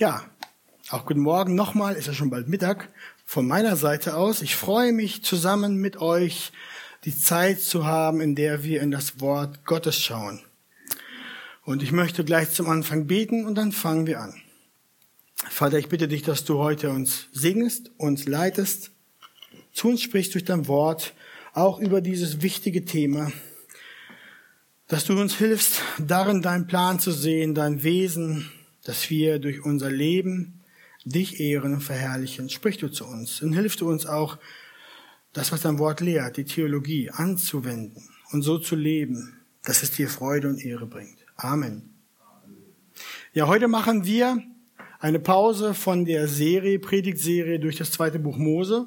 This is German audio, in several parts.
Ja, auch guten Morgen nochmal, ist ja schon bald Mittag von meiner Seite aus. Ich freue mich zusammen mit euch die Zeit zu haben, in der wir in das Wort Gottes schauen. Und ich möchte gleich zum Anfang beten und dann fangen wir an. Vater, ich bitte dich, dass du heute uns segnest, uns leitest, zu uns sprichst durch dein Wort, auch über dieses wichtige Thema, dass du uns hilfst, darin deinen Plan zu sehen, dein Wesen, dass wir durch unser Leben dich ehren und verherrlichen. Sprich du zu uns und hilf du uns auch, das, was dein Wort lehrt, die Theologie anzuwenden und so zu leben, dass es dir Freude und Ehre bringt. Amen. Ja, heute machen wir eine Pause von der Serie, Predigtserie durch das zweite Buch Mose.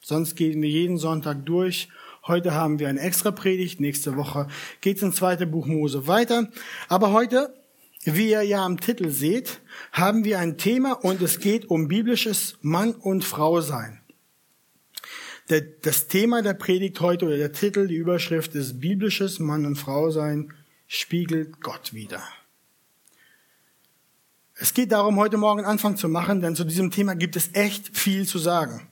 Sonst gehen wir jeden Sonntag durch. Heute haben wir eine extra Predigt. Nächste Woche geht es ins zweite Buch Mose weiter. Aber heute, wie ihr ja am Titel seht, haben wir ein Thema und es geht um biblisches Mann und Frau sein. Das Thema der Predigt heute oder der Titel, die Überschrift ist biblisches Mann und Frau sein spiegelt Gott wider. Es geht darum, heute Morgen Anfang zu machen, denn zu diesem Thema gibt es echt viel zu sagen.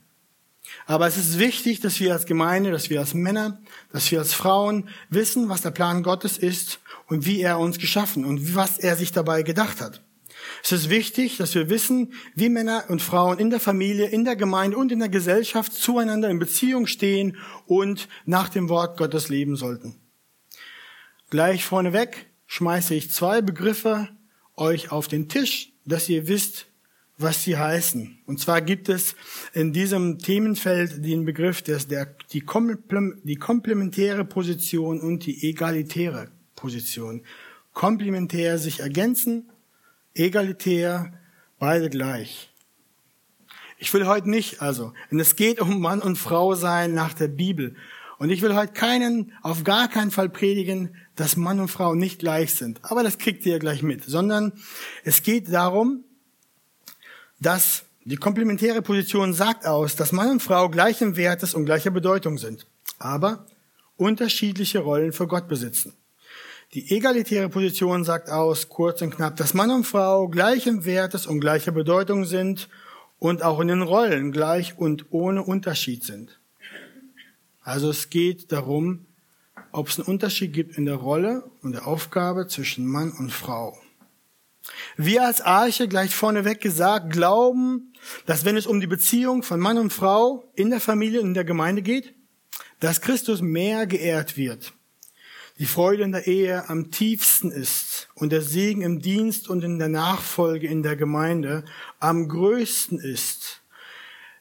Aber es ist wichtig, dass wir als Gemeinde, dass wir als Männer, dass wir als Frauen wissen, was der Plan Gottes ist und wie er uns geschaffen und was er sich dabei gedacht hat. Es ist wichtig, dass wir wissen, wie Männer und Frauen in der Familie, in der Gemeinde und in der Gesellschaft zueinander in Beziehung stehen und nach dem Wort Gottes leben sollten. Gleich vorneweg schmeiße ich zwei Begriffe euch auf den Tisch, dass ihr wisst, was sie heißen. Und zwar gibt es in diesem Themenfeld den Begriff des, der, die, die komplementäre Position und die egalitäre Position. Komplementär sich ergänzen egalitär, beide gleich. Ich will heute nicht, also, und es geht um Mann und Frau sein nach der Bibel. Und ich will heute keinen, auf gar keinen Fall predigen, dass Mann und Frau nicht gleich sind. Aber das kriegt ihr gleich mit. Sondern es geht darum, dass die komplementäre Position sagt aus, dass Mann und Frau gleichen Wertes und gleicher Bedeutung sind. Aber unterschiedliche Rollen für Gott besitzen. Die egalitäre Position sagt aus, kurz und knapp, dass Mann und Frau gleichem Wertes und gleicher Bedeutung sind und auch in den Rollen gleich und ohne Unterschied sind. Also es geht darum, ob es einen Unterschied gibt in der Rolle und der Aufgabe zwischen Mann und Frau. Wir als Arche, gleich vorneweg gesagt, glauben, dass wenn es um die Beziehung von Mann und Frau in der Familie und in der Gemeinde geht, dass Christus mehr geehrt wird die Freude in der Ehe am tiefsten ist und der Segen im Dienst und in der Nachfolge in der Gemeinde am größten ist,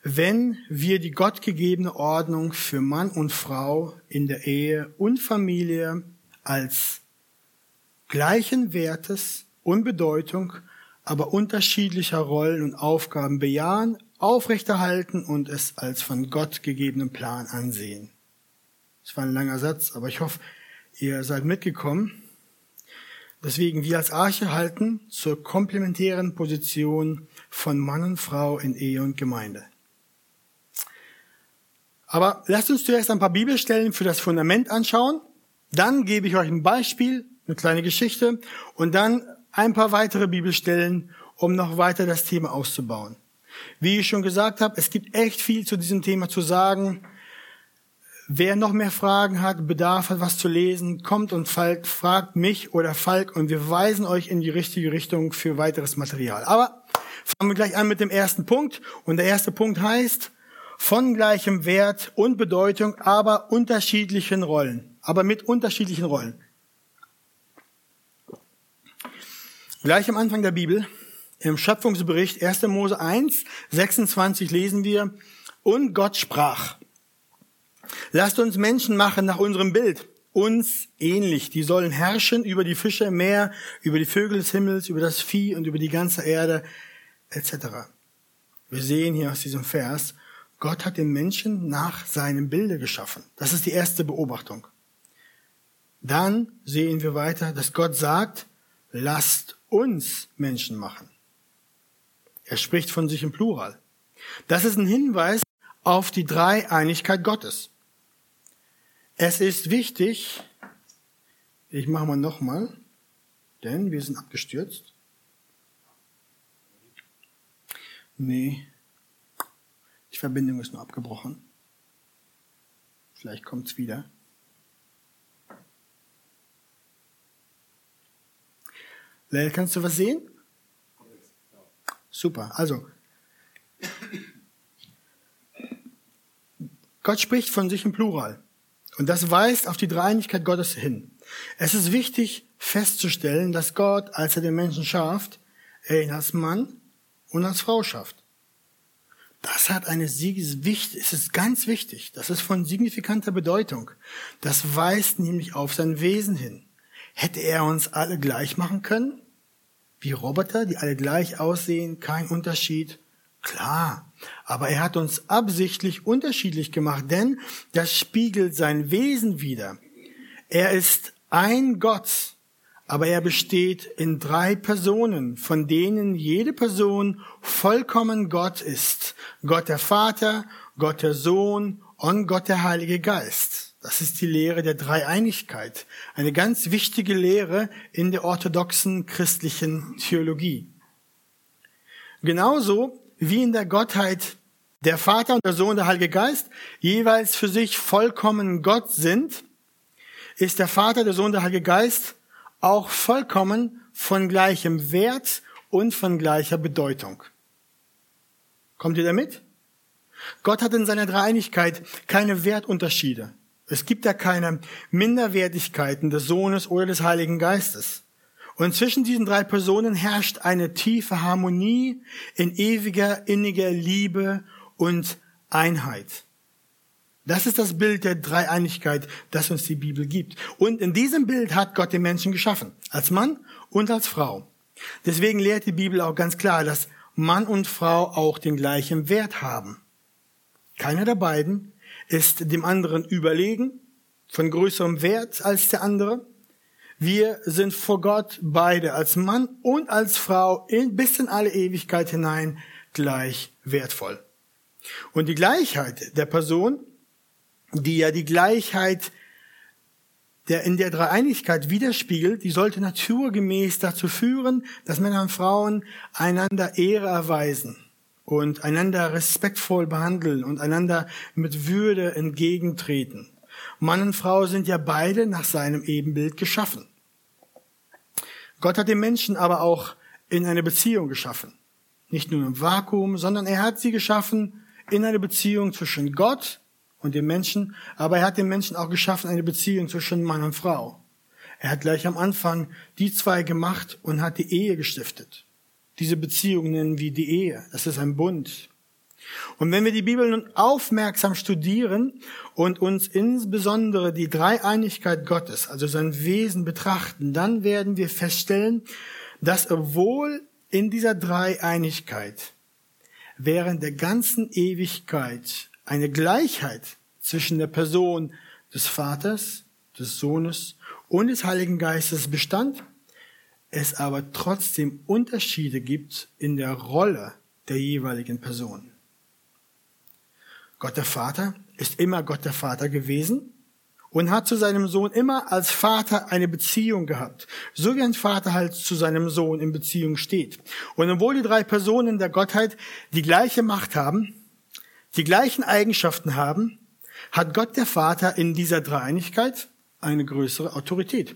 wenn wir die gottgegebene Ordnung für Mann und Frau in der Ehe und Familie als gleichen Wertes und Bedeutung, aber unterschiedlicher Rollen und Aufgaben bejahen, aufrechterhalten und es als von Gott gegebenen Plan ansehen. Das war ein langer Satz, aber ich hoffe, Ihr seid mitgekommen. Deswegen wir als Arche halten zur komplementären Position von Mann und Frau in Ehe und Gemeinde. Aber lasst uns zuerst ein paar Bibelstellen für das Fundament anschauen. Dann gebe ich euch ein Beispiel, eine kleine Geschichte und dann ein paar weitere Bibelstellen, um noch weiter das Thema auszubauen. Wie ich schon gesagt habe, es gibt echt viel zu diesem Thema zu sagen. Wer noch mehr Fragen hat, Bedarf hat, was zu lesen, kommt und Falk, fragt mich oder Falk und wir weisen euch in die richtige Richtung für weiteres Material. Aber fangen wir gleich an mit dem ersten Punkt. Und der erste Punkt heißt, von gleichem Wert und Bedeutung, aber unterschiedlichen Rollen. Aber mit unterschiedlichen Rollen. Gleich am Anfang der Bibel, im Schöpfungsbericht 1. Mose 1, 26 lesen wir, und Gott sprach. Lasst uns Menschen machen nach unserem Bild, uns ähnlich. Die sollen herrschen über die Fische im Meer, über die Vögel des Himmels, über das Vieh und über die ganze Erde, etc. Wir sehen hier aus diesem Vers, Gott hat den Menschen nach seinem Bilde geschaffen. Das ist die erste Beobachtung. Dann sehen wir weiter, dass Gott sagt, lasst uns Menschen machen. Er spricht von sich im Plural. Das ist ein Hinweis auf die Dreieinigkeit Gottes. Es ist wichtig, ich mache mal nochmal, denn wir sind abgestürzt. Nee. Die Verbindung ist nur abgebrochen. Vielleicht kommt's wieder. Lel, kannst du was sehen? Super. Also, Gott spricht von sich im Plural. Und das weist auf die Dreieinigkeit Gottes hin. Es ist wichtig festzustellen, dass Gott, als er den Menschen schafft, er ihn als Mann und als Frau schafft. Das hat eine Siegeswicht, es ist ganz wichtig. Das ist von signifikanter Bedeutung. Das weist nämlich auf sein Wesen hin. Hätte er uns alle gleich machen können? Wie Roboter, die alle gleich aussehen, kein Unterschied? Klar. Aber er hat uns absichtlich unterschiedlich gemacht, denn das spiegelt sein Wesen wider. Er ist ein Gott, aber er besteht in drei Personen, von denen jede Person vollkommen Gott ist. Gott der Vater, Gott der Sohn und Gott der Heilige Geist. Das ist die Lehre der Dreieinigkeit. Eine ganz wichtige Lehre in der orthodoxen christlichen Theologie. Genauso wie in der Gottheit der Vater und der Sohn und der Heilige Geist jeweils für sich vollkommen Gott sind, ist der Vater, der Sohn und der Heilige Geist auch vollkommen von gleichem Wert und von gleicher Bedeutung. Kommt ihr damit? Gott hat in seiner Dreieinigkeit keine Wertunterschiede. Es gibt da keine Minderwertigkeiten des Sohnes oder des Heiligen Geistes. Und zwischen diesen drei Personen herrscht eine tiefe Harmonie in ewiger, inniger Liebe und Einheit. Das ist das Bild der Dreieinigkeit, das uns die Bibel gibt. Und in diesem Bild hat Gott den Menschen geschaffen, als Mann und als Frau. Deswegen lehrt die Bibel auch ganz klar, dass Mann und Frau auch den gleichen Wert haben. Keiner der beiden ist dem anderen überlegen, von größerem Wert als der andere. Wir sind vor Gott beide als Mann und als Frau in, bis in alle Ewigkeit hinein gleich wertvoll. Und die Gleichheit der Person die ja die Gleichheit der in der Dreieinigkeit widerspiegelt, die sollte naturgemäß dazu führen, dass Männer und Frauen einander Ehre erweisen und einander respektvoll behandeln und einander mit Würde entgegentreten. Mann und Frau sind ja beide nach seinem Ebenbild geschaffen. Gott hat den Menschen aber auch in eine Beziehung geschaffen. Nicht nur im Vakuum, sondern er hat sie geschaffen in eine Beziehung zwischen Gott und dem Menschen, aber er hat dem Menschen auch geschaffen eine Beziehung zwischen Mann und Frau. Er hat gleich am Anfang die zwei gemacht und hat die Ehe gestiftet. Diese Beziehung nennen wir die Ehe. Das ist ein Bund. Und wenn wir die Bibel nun aufmerksam studieren und uns insbesondere die Dreieinigkeit Gottes, also sein Wesen betrachten, dann werden wir feststellen, dass obwohl in dieser Dreieinigkeit während der ganzen Ewigkeit eine Gleichheit zwischen der Person des Vaters, des Sohnes und des Heiligen Geistes bestand, es aber trotzdem Unterschiede gibt in der Rolle der jeweiligen Person. Gott der Vater ist immer Gott der Vater gewesen und hat zu seinem Sohn immer als Vater eine Beziehung gehabt, so wie ein Vater halt zu seinem Sohn in Beziehung steht. Und obwohl die drei Personen der Gottheit die gleiche Macht haben, die gleichen Eigenschaften haben, hat Gott der Vater in dieser Dreieinigkeit eine größere Autorität.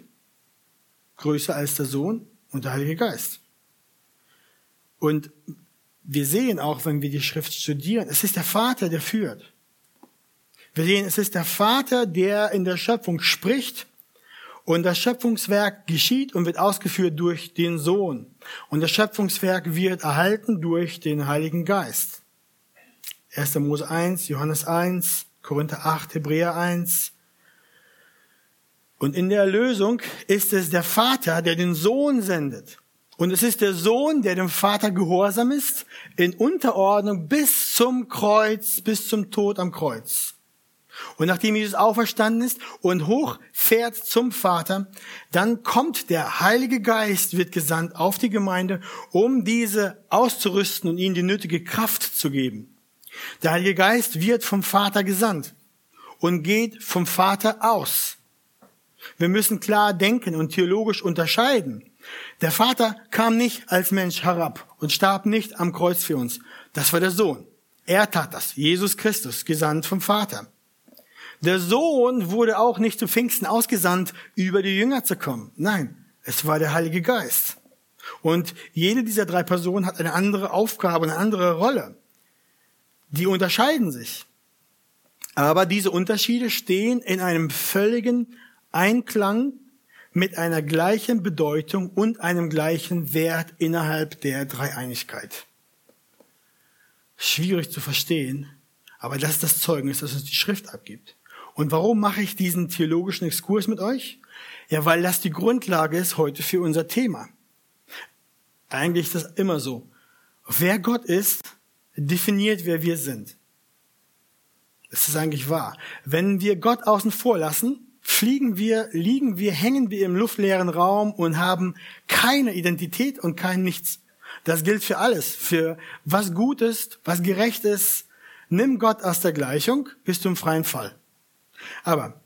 Größer als der Sohn und der Heilige Geist. Und wir sehen auch, wenn wir die Schrift studieren, es ist der Vater, der führt. Wir sehen, es ist der Vater, der in der Schöpfung spricht und das Schöpfungswerk geschieht und wird ausgeführt durch den Sohn. Und das Schöpfungswerk wird erhalten durch den Heiligen Geist. 1. Mose 1, Johannes 1, Korinther 8, Hebräer 1. Und in der Erlösung ist es der Vater, der den Sohn sendet. Und es ist der Sohn, der dem Vater gehorsam ist, in Unterordnung bis zum Kreuz, bis zum Tod am Kreuz. Und nachdem Jesus auferstanden ist und hochfährt zum Vater, dann kommt der Heilige Geist, wird gesandt auf die Gemeinde, um diese auszurüsten und ihnen die nötige Kraft zu geben. Der Heilige Geist wird vom Vater gesandt und geht vom Vater aus. Wir müssen klar denken und theologisch unterscheiden. Der Vater kam nicht als Mensch herab und starb nicht am Kreuz für uns. Das war der Sohn. Er tat das. Jesus Christus, gesandt vom Vater. Der Sohn wurde auch nicht zu Pfingsten ausgesandt, über die Jünger zu kommen. Nein, es war der Heilige Geist. Und jede dieser drei Personen hat eine andere Aufgabe, eine andere Rolle. Die unterscheiden sich. Aber diese Unterschiede stehen in einem völligen Einklang mit einer gleichen Bedeutung und einem gleichen Wert innerhalb der Dreieinigkeit. Schwierig zu verstehen, aber das ist das Zeugnis, das uns die Schrift abgibt. Und warum mache ich diesen theologischen Exkurs mit euch? Ja, weil das die Grundlage ist heute für unser Thema. Eigentlich ist das immer so. Wer Gott ist, definiert, wer wir sind. Das ist eigentlich wahr. Wenn wir Gott außen vor lassen, fliegen wir, liegen wir, hängen wir im luftleeren Raum und haben keine Identität und kein Nichts. Das gilt für alles. Für was gut ist, was gerecht ist. Nimm Gott aus der Gleichung, bist du im freien Fall. Aber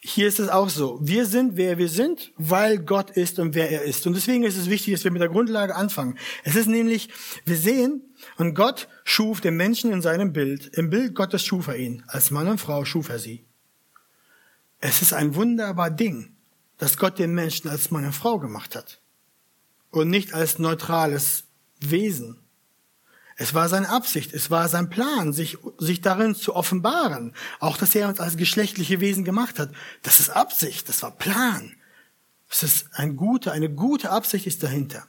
hier ist es auch so. Wir sind, wer wir sind, weil Gott ist und wer er ist. Und deswegen ist es wichtig, dass wir mit der Grundlage anfangen. Es ist nämlich, wir sehen, und Gott schuf den Menschen in seinem Bild. Im Bild Gottes schuf er ihn. Als Mann und Frau schuf er sie. Es ist ein wunderbar Ding, dass Gott den Menschen als Mann und Frau gemacht hat. Und nicht als neutrales Wesen. Es war seine Absicht, es war sein Plan, sich, sich darin zu offenbaren. Auch, dass er uns als geschlechtliche Wesen gemacht hat. Das ist Absicht, das war Plan. Es ist ein gute, eine gute Absicht ist dahinter.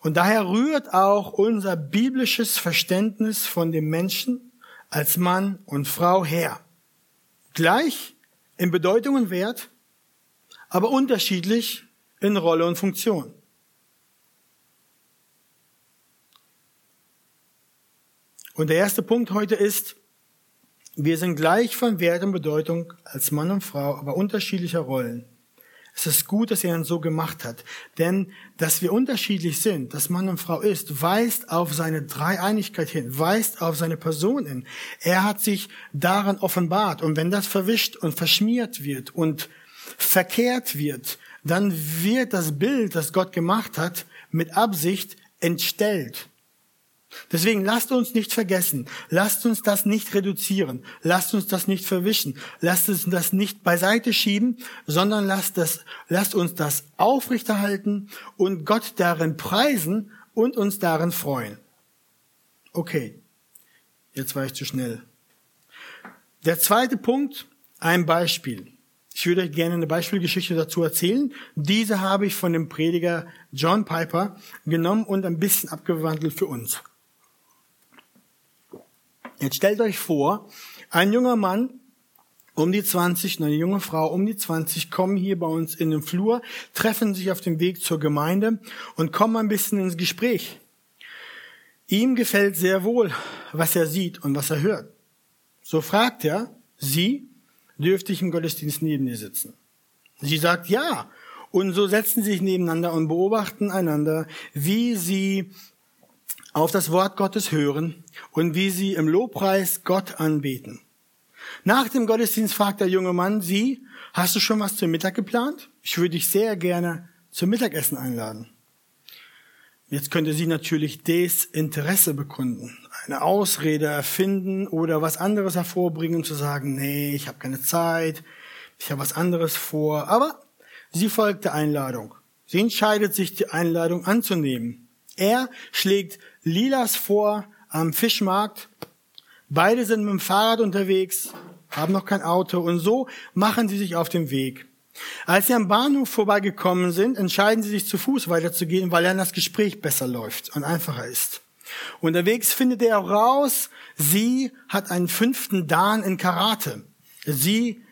Und daher rührt auch unser biblisches Verständnis von dem Menschen als Mann und Frau her. Gleich in Bedeutung und Wert, aber unterschiedlich in Rolle und Funktion. Und der erste Punkt heute ist, wir sind gleich von Wert und Bedeutung als Mann und Frau, aber unterschiedlicher Rollen. Es ist gut, dass er uns so gemacht hat. Denn, dass wir unterschiedlich sind, dass Mann und Frau ist, weist auf seine Dreieinigkeit hin, weist auf seine Person hin. Er hat sich daran offenbart. Und wenn das verwischt und verschmiert wird und verkehrt wird, dann wird das Bild, das Gott gemacht hat, mit Absicht entstellt. Deswegen lasst uns nicht vergessen, lasst uns das nicht reduzieren, lasst uns das nicht verwischen, lasst uns das nicht beiseite schieben, sondern lasst, das, lasst uns das aufrechterhalten und Gott darin preisen und uns darin freuen. Okay, jetzt war ich zu schnell. Der zweite Punkt, ein Beispiel. Ich würde euch gerne eine Beispielgeschichte dazu erzählen. Diese habe ich von dem Prediger John Piper genommen und ein bisschen abgewandelt für uns. Jetzt stellt euch vor, ein junger Mann um die 20, eine junge Frau um die 20 kommen hier bei uns in den Flur, treffen sich auf dem Weg zur Gemeinde und kommen ein bisschen ins Gespräch. Ihm gefällt sehr wohl, was er sieht und was er hört. So fragt er, Sie, dürfte ich im Gottesdienst neben dir sitzen? Sie sagt ja. Und so setzen sie sich nebeneinander und beobachten einander, wie sie auf das Wort Gottes hören und wie sie im Lobpreis Gott anbeten. Nach dem Gottesdienst fragt der junge Mann sie, hast du schon was zum Mittag geplant? Ich würde dich sehr gerne zum Mittagessen einladen. Jetzt könnte sie natürlich Desinteresse bekunden, eine Ausrede erfinden oder was anderes hervorbringen und zu sagen, nee, ich habe keine Zeit, ich habe was anderes vor. Aber sie folgt der Einladung. Sie entscheidet sich, die Einladung anzunehmen. Er schlägt Lilas vor am Fischmarkt. Beide sind mit dem Fahrrad unterwegs, haben noch kein Auto und so machen sie sich auf den Weg. Als sie am Bahnhof vorbeigekommen sind, entscheiden sie sich zu Fuß weiterzugehen, weil dann das Gespräch besser läuft und einfacher ist. Unterwegs findet er raus, sie hat einen fünften Dan in Karate. Sie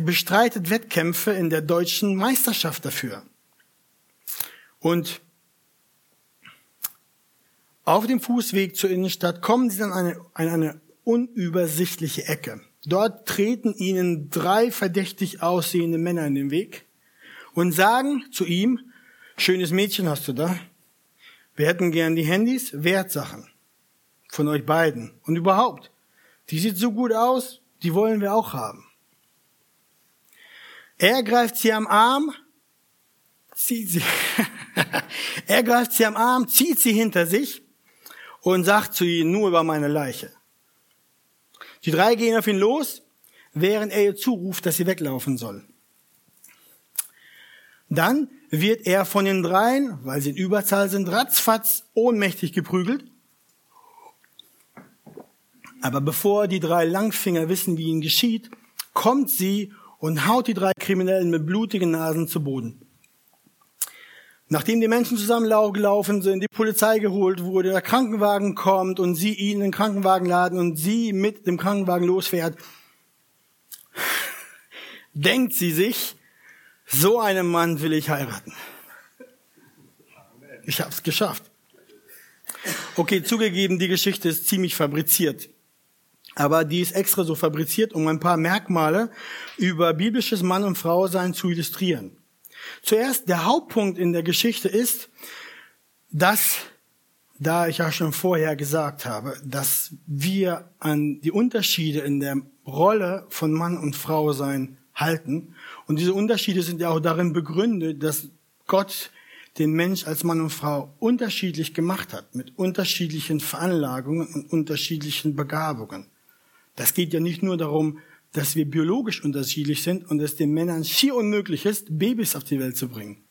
bestreitet Wettkämpfe in der deutschen Meisterschaft dafür. Und auf dem Fußweg zur Innenstadt kommen sie dann an eine, an eine unübersichtliche Ecke. Dort treten ihnen drei verdächtig aussehende Männer in den Weg und sagen zu ihm, schönes Mädchen hast du da. Wir hätten gern die Handys, Wertsachen von euch beiden. Und überhaupt, die sieht so gut aus, die wollen wir auch haben. Er greift sie am Arm, zieht sie, er greift sie am Arm, zieht sie hinter sich und sagt zu ihnen, nur über meine Leiche. Die drei gehen auf ihn los, während er ihr zuruft, dass sie weglaufen soll. Dann wird er von den dreien, weil sie in Überzahl sind, ratzfatz ohnmächtig geprügelt. Aber bevor die drei Langfinger wissen, wie ihnen geschieht, kommt sie und haut die drei Kriminellen mit blutigen Nasen zu Boden. Nachdem die Menschen zusammengelaufen sind, die Polizei geholt wurde, der Krankenwagen kommt und sie ihn in den Krankenwagen laden und sie mit dem Krankenwagen losfährt, denkt sie sich, so einen Mann will ich heiraten. Ich habe es geschafft. Okay, zugegeben, die Geschichte ist ziemlich fabriziert. Aber die ist extra so fabriziert, um ein paar Merkmale über biblisches Mann- und Frau-Sein zu illustrieren. Zuerst, der Hauptpunkt in der Geschichte ist, dass, da ich ja schon vorher gesagt habe, dass wir an die Unterschiede in der Rolle von Mann und Frau sein halten. Und diese Unterschiede sind ja auch darin begründet, dass Gott den Mensch als Mann und Frau unterschiedlich gemacht hat, mit unterschiedlichen Veranlagungen und unterschiedlichen Begabungen. Das geht ja nicht nur darum, dass wir biologisch unterschiedlich sind und es den Männern schier unmöglich ist, Babys auf die Welt zu bringen.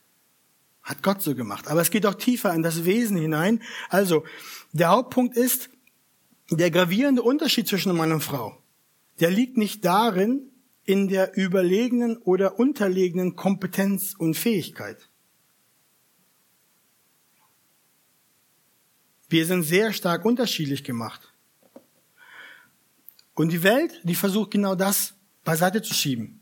Hat Gott so gemacht. Aber es geht auch tiefer in das Wesen hinein. Also, der Hauptpunkt ist, der gravierende Unterschied zwischen Mann und Frau, der liegt nicht darin, in der überlegenen oder unterlegenen Kompetenz und Fähigkeit. Wir sind sehr stark unterschiedlich gemacht. Und die Welt, die versucht genau das beiseite zu schieben,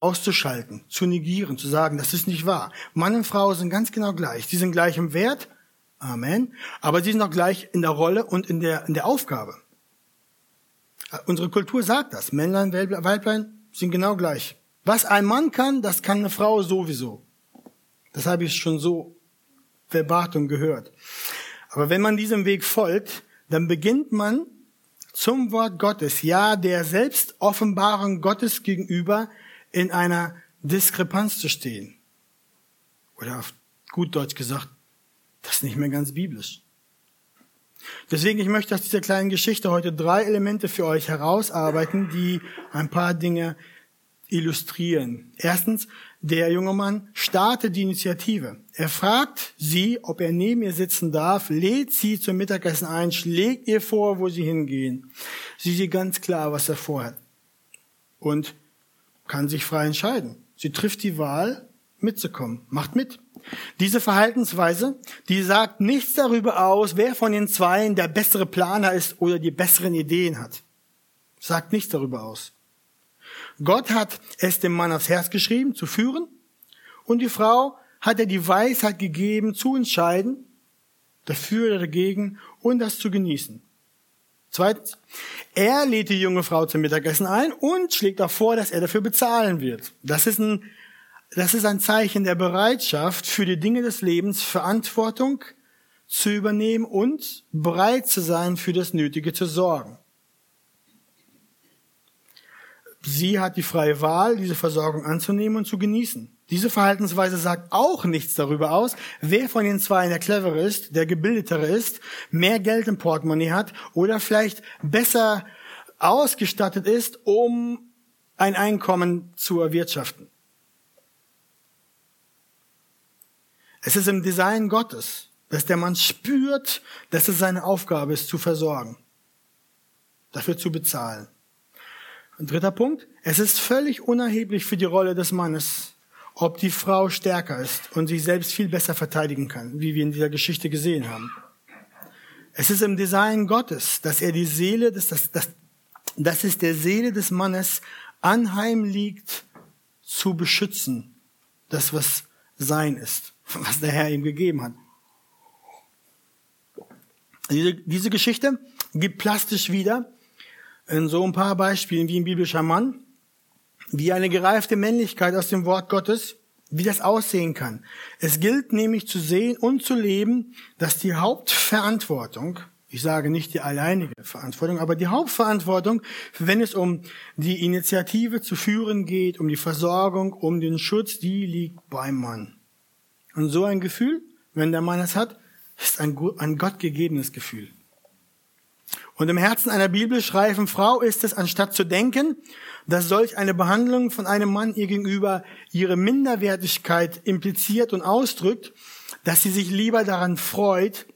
auszuschalten, zu negieren, zu sagen, das ist nicht wahr. Mann und Frau sind ganz genau gleich. Sie sind gleich im Wert, Amen, aber sie sind auch gleich in der Rolle und in der, in der Aufgabe. Unsere Kultur sagt das. Männlein, Weiblein sind genau gleich. Was ein Mann kann, das kann eine Frau sowieso. Das habe ich schon so verbatim gehört. Aber wenn man diesem Weg folgt, dann beginnt man zum Wort Gottes, ja der Selbstoffenbarung Gottes gegenüber in einer Diskrepanz zu stehen. Oder auf gut Deutsch gesagt, das ist nicht mehr ganz biblisch. Deswegen, ich möchte aus dieser kleinen Geschichte heute drei Elemente für euch herausarbeiten, die ein paar Dinge illustrieren. Erstens, der junge Mann startet die Initiative. Er fragt sie, ob er neben ihr sitzen darf, lädt sie zum Mittagessen ein, schlägt ihr vor, wo sie hingehen. Sie sieht ganz klar, was er vorhat. Und kann sich frei entscheiden. Sie trifft die Wahl, mitzukommen. Macht mit. Diese Verhaltensweise, die sagt nichts darüber aus, wer von den Zweien der bessere Planer ist oder die besseren Ideen hat. Sagt nichts darüber aus. Gott hat es dem Mann aufs Herz geschrieben, zu führen. Und die Frau hat er die Weisheit gegeben, zu entscheiden, dafür oder dagegen und das zu genießen. Zweitens, er lädt die junge Frau zum Mittagessen ein und schlägt auch vor, dass er dafür bezahlen wird. Das ist ein, das ist ein Zeichen der Bereitschaft, für die Dinge des Lebens Verantwortung zu übernehmen und bereit zu sein, für das Nötige zu sorgen. Sie hat die freie Wahl, diese Versorgung anzunehmen und zu genießen. Diese Verhaltensweise sagt auch nichts darüber aus, wer von den zwei der clevere ist, der gebildetere ist, mehr Geld im Portemonnaie hat oder vielleicht besser ausgestattet ist, um ein Einkommen zu erwirtschaften. Es ist im Design Gottes, dass der Mann spürt, dass es seine Aufgabe ist, zu versorgen, dafür zu bezahlen. Ein dritter Punkt. Es ist völlig unerheblich für die Rolle des Mannes, ob die Frau stärker ist und sich selbst viel besser verteidigen kann, wie wir in dieser Geschichte gesehen haben. Es ist im Design Gottes, dass er die Seele, des, das, das, dass es der Seele des Mannes anheim liegt, zu beschützen, das was sein ist, was der Herr ihm gegeben hat. Diese, diese Geschichte gibt plastisch wieder, in so ein paar Beispielen wie ein biblischer Mann, wie eine gereifte Männlichkeit aus dem Wort Gottes, wie das aussehen kann. Es gilt nämlich zu sehen und zu leben, dass die Hauptverantwortung, ich sage nicht die alleinige Verantwortung, aber die Hauptverantwortung, wenn es um die Initiative zu führen geht, um die Versorgung, um den Schutz, die liegt beim Mann. Und so ein Gefühl, wenn der Mann es hat, ist ein, ein Gott gegebenes Gefühl. Und im Herzen einer bibelschreifen Frau ist es, anstatt zu denken, dass solch eine Behandlung von einem Mann ihr gegenüber ihre Minderwertigkeit impliziert und ausdrückt, dass sie sich lieber daran freut,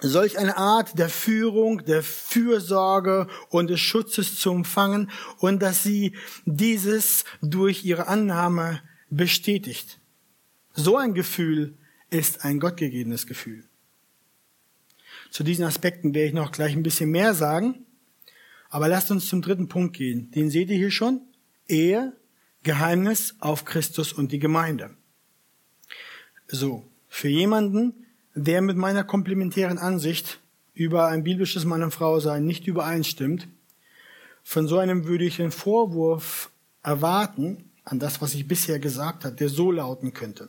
solch eine Art der Führung, der Fürsorge und des Schutzes zu empfangen und dass sie dieses durch ihre Annahme bestätigt. So ein Gefühl ist ein gottgegebenes Gefühl. Zu diesen Aspekten werde ich noch gleich ein bisschen mehr sagen. Aber lasst uns zum dritten Punkt gehen. Den seht ihr hier schon. Ehe, Geheimnis auf Christus und die Gemeinde. So, für jemanden, der mit meiner komplementären Ansicht über ein biblisches Mann und Frau sein nicht übereinstimmt, von so einem würde ich einen Vorwurf erwarten an das, was ich bisher gesagt habe, der so lauten könnte.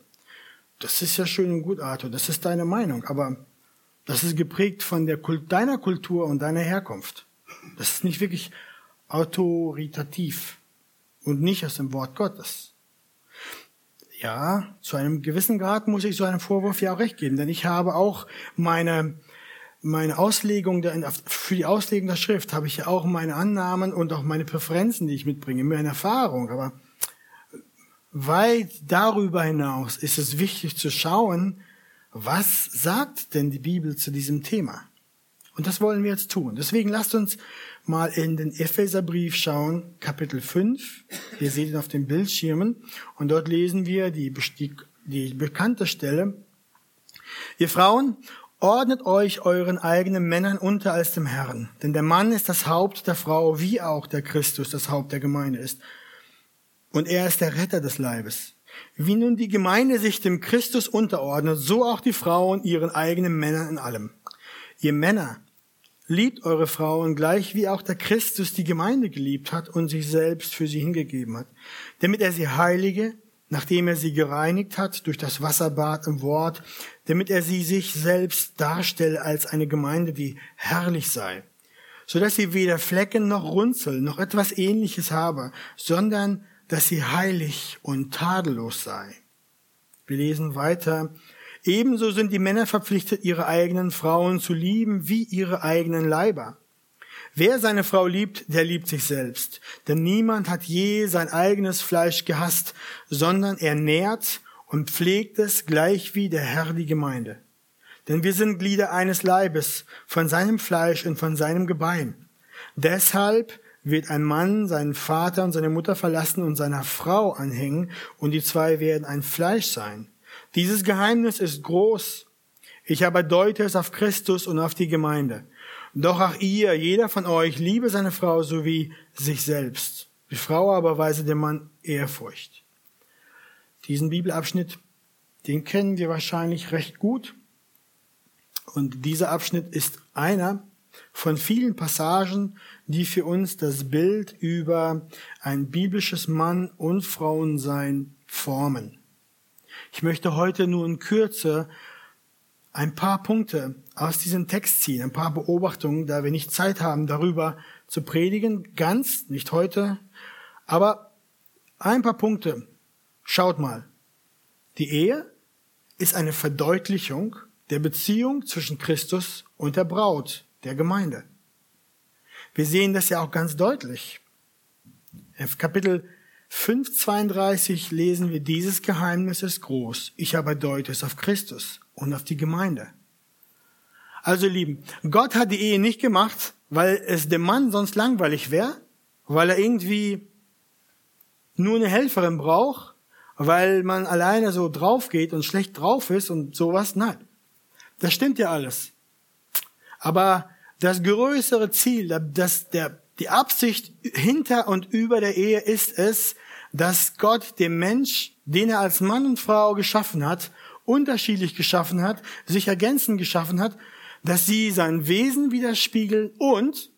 Das ist ja schön und gut, Arthur, das ist deine Meinung, aber das ist geprägt von der Kult, deiner Kultur und deiner Herkunft. Das ist nicht wirklich autoritativ und nicht aus dem Wort Gottes. Ja, zu einem gewissen Grad muss ich so einem Vorwurf ja auch recht geben, denn ich habe auch meine, meine Auslegung, der, für die Auslegung der Schrift habe ich ja auch meine Annahmen und auch meine Präferenzen, die ich mitbringe, meine Erfahrung, aber weit darüber hinaus ist es wichtig zu schauen, was sagt denn die Bibel zu diesem Thema? Und das wollen wir jetzt tun. Deswegen lasst uns mal in den Epheserbrief schauen, Kapitel 5. Ihr seht ihn auf den Bildschirmen. Und dort lesen wir die, die, die bekannte Stelle. Ihr Frauen, ordnet euch euren eigenen Männern unter als dem Herrn. Denn der Mann ist das Haupt der Frau, wie auch der Christus das Haupt der Gemeinde ist. Und er ist der Retter des Leibes. Wie nun die Gemeinde sich dem Christus unterordnet, so auch die Frauen ihren eigenen Männern in allem. Ihr Männer, Liebt eure Frauen gleich wie auch der Christus die Gemeinde geliebt hat und sich selbst für sie hingegeben hat, damit er sie heilige, nachdem er sie gereinigt hat durch das Wasserbad im Wort, damit er sie sich selbst darstelle als eine Gemeinde, die herrlich sei, so dass sie weder Flecken noch Runzel noch etwas ähnliches habe, sondern dass sie heilig und tadellos sei. Wir lesen weiter Ebenso sind die Männer verpflichtet, ihre eigenen Frauen zu lieben wie ihre eigenen Leiber. Wer seine Frau liebt, der liebt sich selbst. Denn niemand hat je sein eigenes Fleisch gehasst, sondern er nährt und pflegt es gleich wie der Herr die Gemeinde. Denn wir sind Glieder eines Leibes, von seinem Fleisch und von seinem Gebein. Deshalb wird ein Mann seinen Vater und seine Mutter verlassen und seiner Frau anhängen, und die zwei werden ein Fleisch sein. Dieses Geheimnis ist groß. Ich aber deute es auf Christus und auf die Gemeinde. Doch auch ihr, jeder von euch, liebe seine Frau sowie sich selbst. Die Frau aber weise dem Mann Ehrfurcht. Diesen Bibelabschnitt, den kennen wir wahrscheinlich recht gut. Und dieser Abschnitt ist einer von vielen Passagen, die für uns das Bild über ein biblisches Mann- und Frauensein formen. Ich möchte heute nur in Kürze ein paar Punkte aus diesem Text ziehen, ein paar Beobachtungen, da wir nicht Zeit haben, darüber zu predigen, ganz, nicht heute, aber ein paar Punkte. Schaut mal. Die Ehe ist eine Verdeutlichung der Beziehung zwischen Christus und der Braut, der Gemeinde. Wir sehen das ja auch ganz deutlich. In Kapitel 5.32 lesen wir, dieses Geheimnis ist groß. Ich aber deute es auf Christus und auf die Gemeinde. Also Lieben, Gott hat die Ehe nicht gemacht, weil es dem Mann sonst langweilig wäre, weil er irgendwie nur eine Helferin braucht, weil man alleine so drauf geht und schlecht drauf ist und sowas. Nein, das stimmt ja alles. Aber das größere Ziel, das, der, die Absicht hinter und über der Ehe ist es, dass Gott dem Mensch, den er als Mann und Frau geschaffen hat, unterschiedlich geschaffen hat, sich ergänzend geschaffen hat, dass sie sein Wesen widerspiegeln und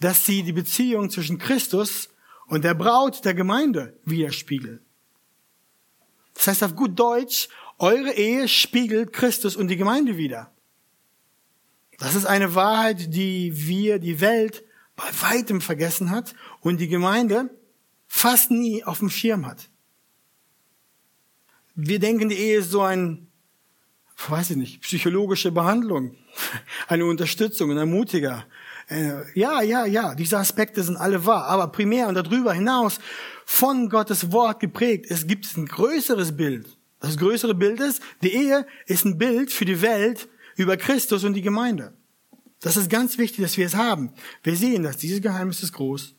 dass sie die Beziehung zwischen Christus und der Braut der Gemeinde widerspiegeln. Das heißt auf gut Deutsch, eure Ehe spiegelt Christus und die Gemeinde wider. Das ist eine Wahrheit, die wir, die Welt bei weitem vergessen hat und die Gemeinde fast nie auf dem Schirm hat. wir denken, die Ehe ist so ein, weiß ich nicht, psychologische Behandlung, eine Unterstützung, ein Ermutiger. Äh, ja, ja, ja, diese Aspekte sind alle wahr, aber primär und darüber hinaus von Gottes Wort geprägt. Es gibt ein größeres Bild. Das größere Bild ist, die Ehe ist ein Bild für die Welt über Christus und die Gemeinde. Das ist ganz wichtig, dass wir es haben. Wir sehen das. Dieses Geheimnis ist groß.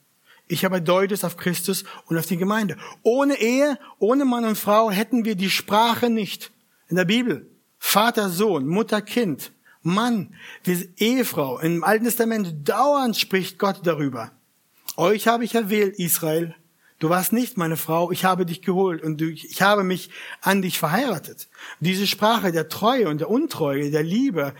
Ich aber deute auf Christus und auf die Gemeinde. Ohne Ehe, ohne Mann und Frau hätten wir die Sprache nicht. In der Bibel. Vater, Sohn, Mutter, Kind, Mann, Ehefrau. Im Alten Testament dauernd spricht Gott darüber. Euch habe ich erwählt, Israel. Du warst nicht meine Frau, ich habe dich geholt und ich habe mich an dich verheiratet. Diese Sprache der Treue und der Untreue, der Liebe,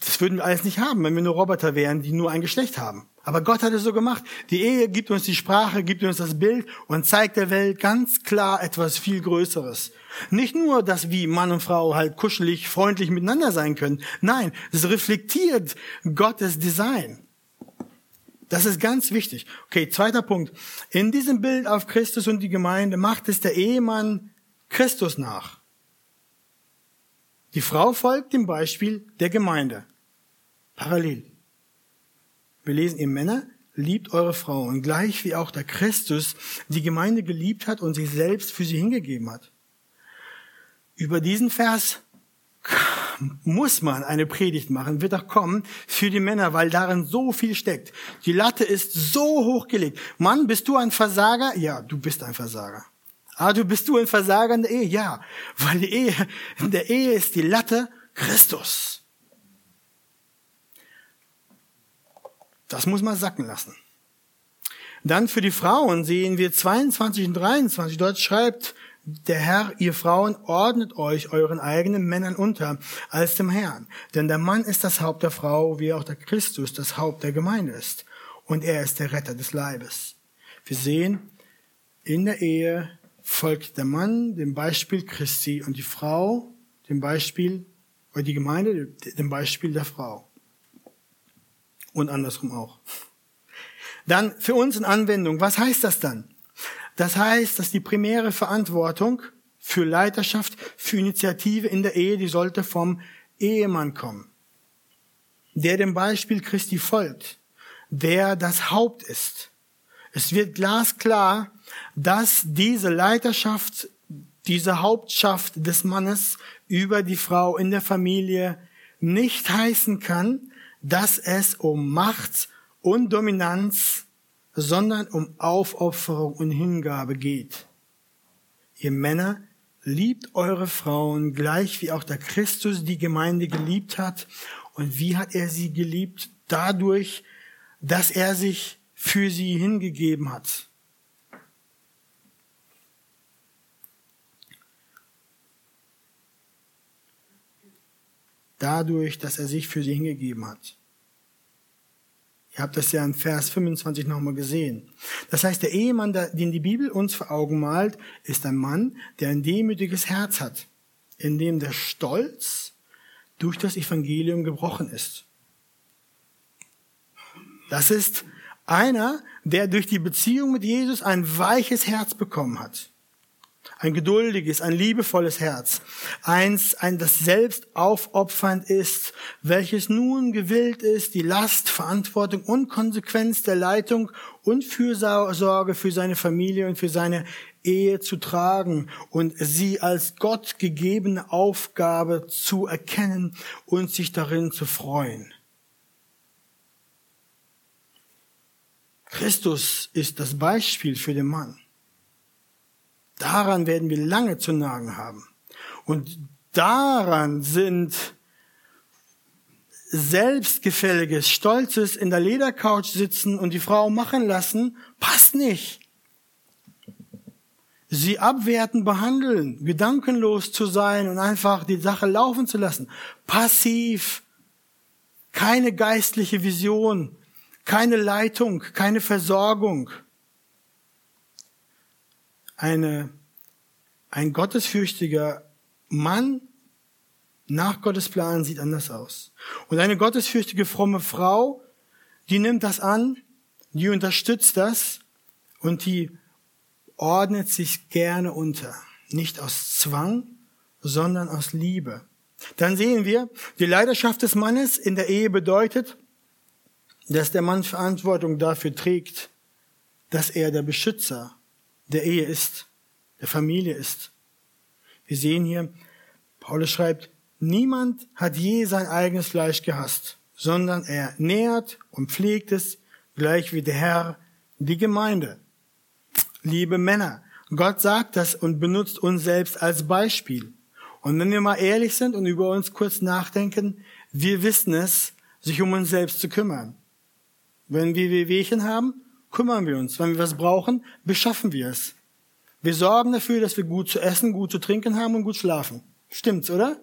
das würden wir alles nicht haben, wenn wir nur Roboter wären, die nur ein Geschlecht haben. Aber Gott hat es so gemacht. Die Ehe gibt uns die Sprache, gibt uns das Bild und zeigt der Welt ganz klar etwas viel Größeres. Nicht nur, dass wie Mann und Frau halt kuschelig, freundlich miteinander sein können. Nein, es reflektiert Gottes Design. Das ist ganz wichtig. Okay, zweiter Punkt. In diesem Bild auf Christus und die Gemeinde macht es der Ehemann Christus nach. Die Frau folgt dem Beispiel der Gemeinde. Parallel. Wir lesen, ihr Männer, liebt eure Frauen, gleich wie auch der Christus die Gemeinde geliebt hat und sich selbst für sie hingegeben hat. Über diesen Vers muss man eine Predigt machen, wird auch kommen für die Männer, weil darin so viel steckt. Die Latte ist so hochgelegt. Mann, bist du ein Versager? Ja, du bist ein Versager. Ah, du bist du ein Versager in der Ehe? Ja, weil die Ehe, in der Ehe ist die Latte Christus. Das muss man sacken lassen. Dann für die Frauen sehen wir 22 und 23. Dort schreibt der Herr, ihr Frauen, ordnet euch euren eigenen Männern unter als dem Herrn. Denn der Mann ist das Haupt der Frau, wie auch der Christus das Haupt der Gemeinde ist. Und er ist der Retter des Leibes. Wir sehen, in der Ehe folgt der Mann dem Beispiel Christi und die Frau dem Beispiel, oder die Gemeinde dem Beispiel der Frau und andersrum auch. Dann für uns in Anwendung, was heißt das dann? Das heißt, dass die primäre Verantwortung für Leiterschaft, für Initiative in der Ehe, die sollte vom Ehemann kommen, der dem Beispiel Christi folgt, der das Haupt ist. Es wird glasklar, dass diese Leiterschaft, diese Hauptschaft des Mannes über die Frau in der Familie nicht heißen kann, dass es um Macht und Dominanz, sondern um Aufopferung und Hingabe geht. Ihr Männer, liebt eure Frauen gleich wie auch der Christus die Gemeinde geliebt hat. Und wie hat er sie geliebt? Dadurch, dass er sich für sie hingegeben hat. dadurch, dass er sich für sie hingegeben hat. Ihr habt das ja in Vers 25 nochmal gesehen. Das heißt, der Ehemann, den die Bibel uns vor Augen malt, ist ein Mann, der ein demütiges Herz hat, in dem der Stolz durch das Evangelium gebrochen ist. Das ist einer, der durch die Beziehung mit Jesus ein weiches Herz bekommen hat ein geduldiges, ein liebevolles Herz, eins, ein, das selbst aufopfernd ist, welches nun gewillt ist, die Last, Verantwortung und Konsequenz der Leitung und Fürsorge für seine Familie und für seine Ehe zu tragen und sie als Gott gegebene Aufgabe zu erkennen und sich darin zu freuen. Christus ist das Beispiel für den Mann. Daran werden wir lange zu nagen haben. Und daran sind selbstgefälliges, stolzes in der Ledercouch sitzen und die Frau machen lassen, passt nicht. Sie abwerten, behandeln, gedankenlos zu sein und einfach die Sache laufen zu lassen. Passiv, keine geistliche Vision, keine Leitung, keine Versorgung eine, ein gottesfürchtiger Mann nach Gottes Plan sieht anders aus. Und eine gottesfürchtige, fromme Frau, die nimmt das an, die unterstützt das und die ordnet sich gerne unter. nicht aus Zwang, sondern aus Liebe. Dann sehen wir, die Leidenschaft des Mannes in der Ehe bedeutet, dass der Mann Verantwortung dafür trägt, dass er der Beschützer der Ehe ist, der Familie ist. Wir sehen hier, Paulus schreibt, niemand hat je sein eigenes Fleisch gehasst, sondern er nährt und pflegt es, gleich wie der Herr die Gemeinde. Liebe Männer, Gott sagt das und benutzt uns selbst als Beispiel. Und wenn wir mal ehrlich sind und über uns kurz nachdenken, wir wissen es, sich um uns selbst zu kümmern. Wenn wir Wehwehchen haben, kümmern wir uns. Wenn wir was brauchen, beschaffen wir es. Wir sorgen dafür, dass wir gut zu essen, gut zu trinken haben und gut schlafen. Stimmt's, oder?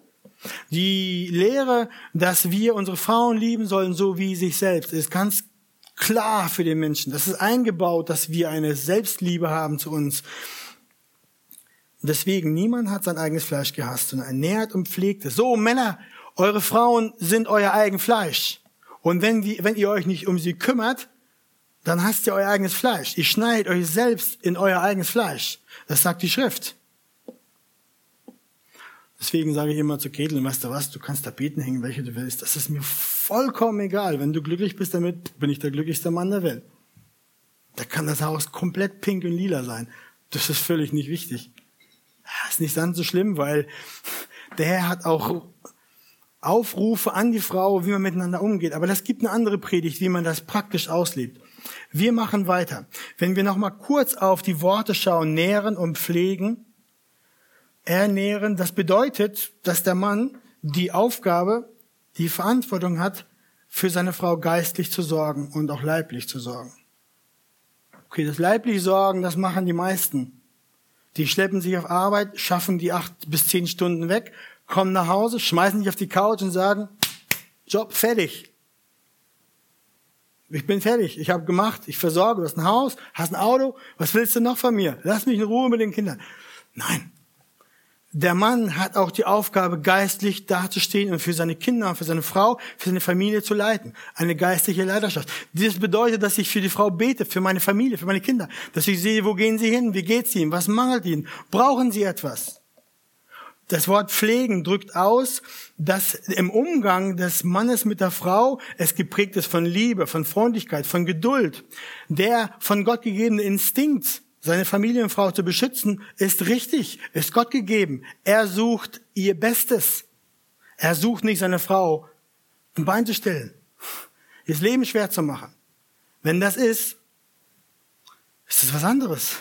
Die Lehre, dass wir unsere Frauen lieben sollen, so wie sich selbst, ist ganz klar für den Menschen. Das ist eingebaut, dass wir eine Selbstliebe haben zu uns. Deswegen, niemand hat sein eigenes Fleisch gehasst, sondern ernährt und pflegt es. So, Männer, eure Frauen sind euer eigen Fleisch. Und wenn, die, wenn ihr euch nicht um sie kümmert, dann hasst ihr euer eigenes Fleisch. Ihr schneidet euch selbst in euer eigenes Fleisch. Das sagt die Schrift. Deswegen sage ich immer zu Ketel, weißt du was, du kannst Tapeten hängen, welche du willst. Das ist mir vollkommen egal. Wenn du glücklich bist damit, bin ich der glücklichste Mann der Welt. Da kann das Haus komplett pink und lila sein. Das ist völlig nicht wichtig. Das ist nicht ganz so schlimm, weil der Herr hat auch Aufrufe an die Frau, wie man miteinander umgeht. Aber das gibt eine andere Predigt, wie man das praktisch auslebt. Wir machen weiter. Wenn wir noch mal kurz auf die Worte schauen, nähren und pflegen, ernähren, das bedeutet, dass der Mann die Aufgabe, die Verantwortung hat, für seine Frau geistlich zu sorgen und auch leiblich zu sorgen. Okay, das leibliche Sorgen, das machen die meisten. Die schleppen sich auf Arbeit, schaffen die acht bis zehn Stunden weg, kommen nach Hause, schmeißen sich auf die Couch und sagen, Job fertig. Ich bin fertig, ich habe gemacht, ich versorge, du hast ein Haus, hast ein Auto, was willst du noch von mir? Lass mich in Ruhe mit den Kindern. Nein, der Mann hat auch die Aufgabe, geistlich dazustehen und für seine Kinder für seine Frau, für seine Familie zu leiten. Eine geistliche Leiterschaft. Das bedeutet, dass ich für die Frau bete, für meine Familie, für meine Kinder. Dass ich sehe, wo gehen sie hin, wie geht's ihnen, was mangelt ihnen, brauchen sie etwas. Das Wort pflegen drückt aus, dass im Umgang des Mannes mit der Frau es geprägt ist von Liebe, von Freundlichkeit, von Geduld. Der von Gott gegebene Instinkt, seine Familienfrau zu beschützen, ist richtig, ist Gott gegeben. Er sucht ihr Bestes. Er sucht nicht seine Frau ein Bein zu stellen, ihr Leben schwer zu machen. Wenn das ist, ist es was anderes.